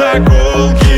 might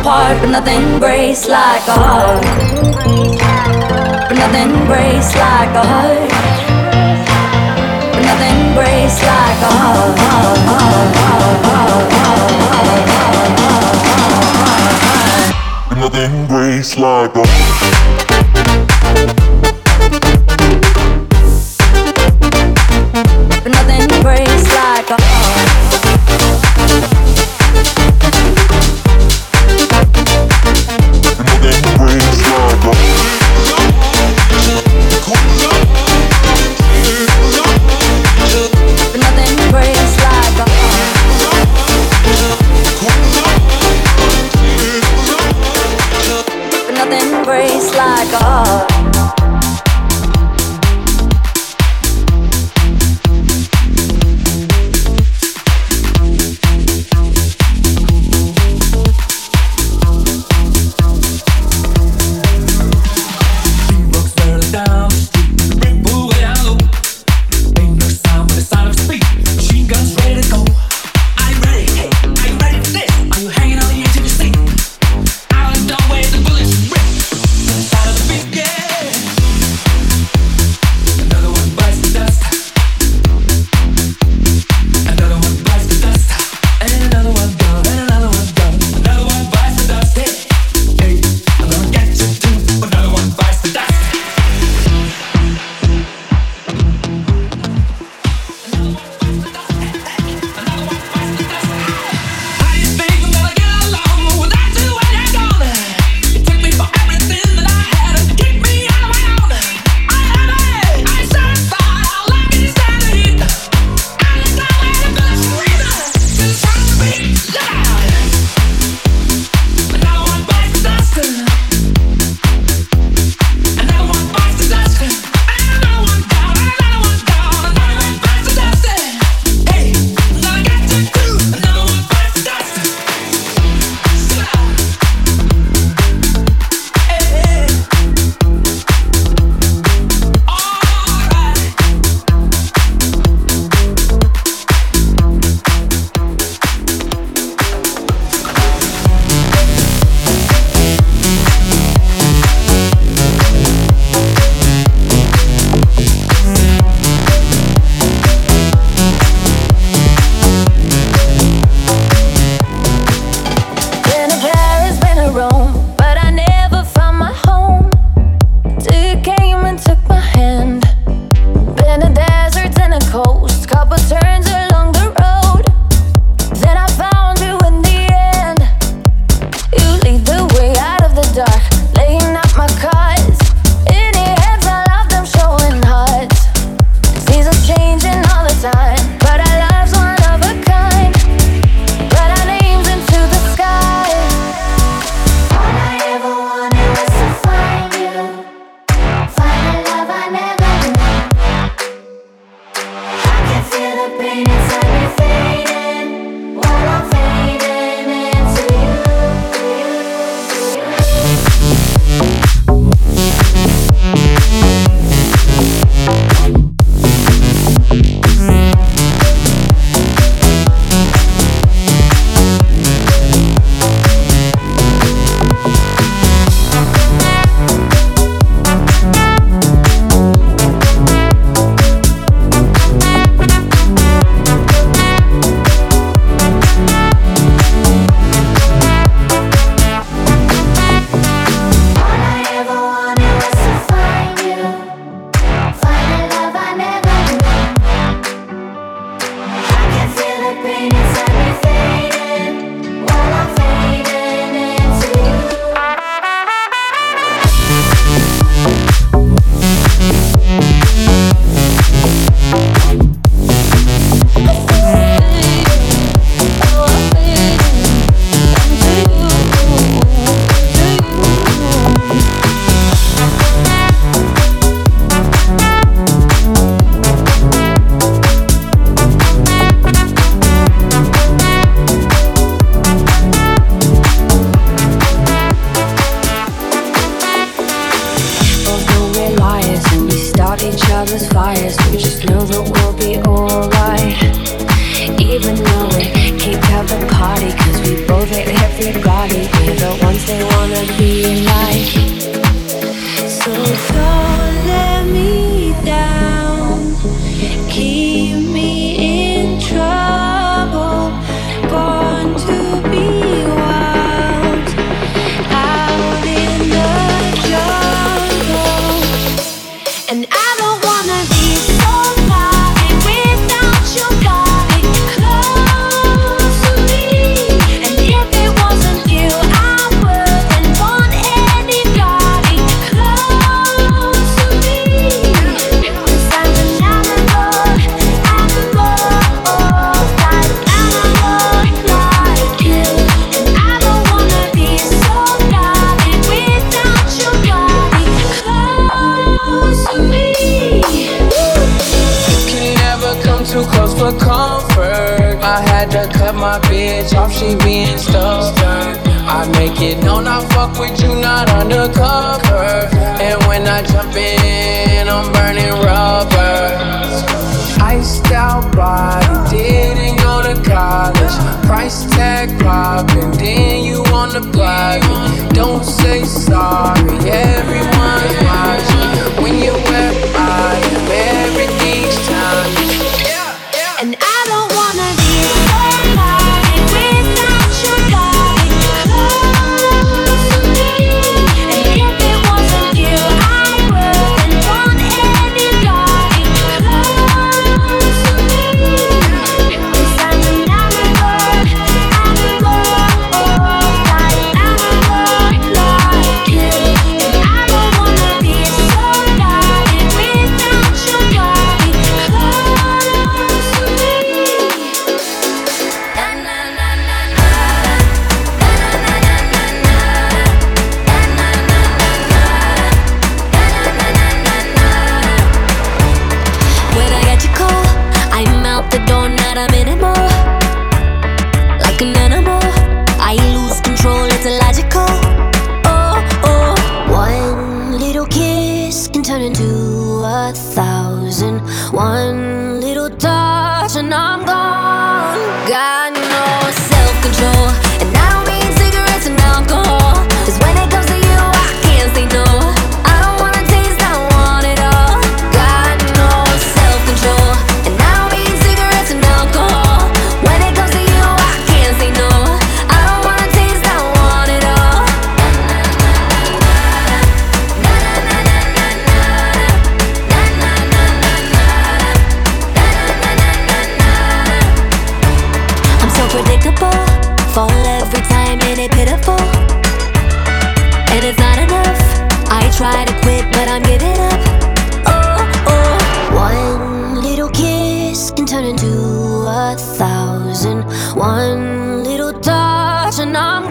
apart, but nothing breaks like a heart. But nothing breaks like a heart. But nothing breaks like a heart. Nothing breaks like a God. Don't let me fuck with you, not undercover. And when I jump in, I'm burning rubber. Iced out body, didn't go to college. Price tag popping, then you on the block. Don't say sorry, everyone's watching. When you wet body. unlikable. Fall every time and it pitiful. And it's not enough. I try to quit, but I'm giving up. Oh, oh. One little kiss can turn into a thousand. One little touch, and I'm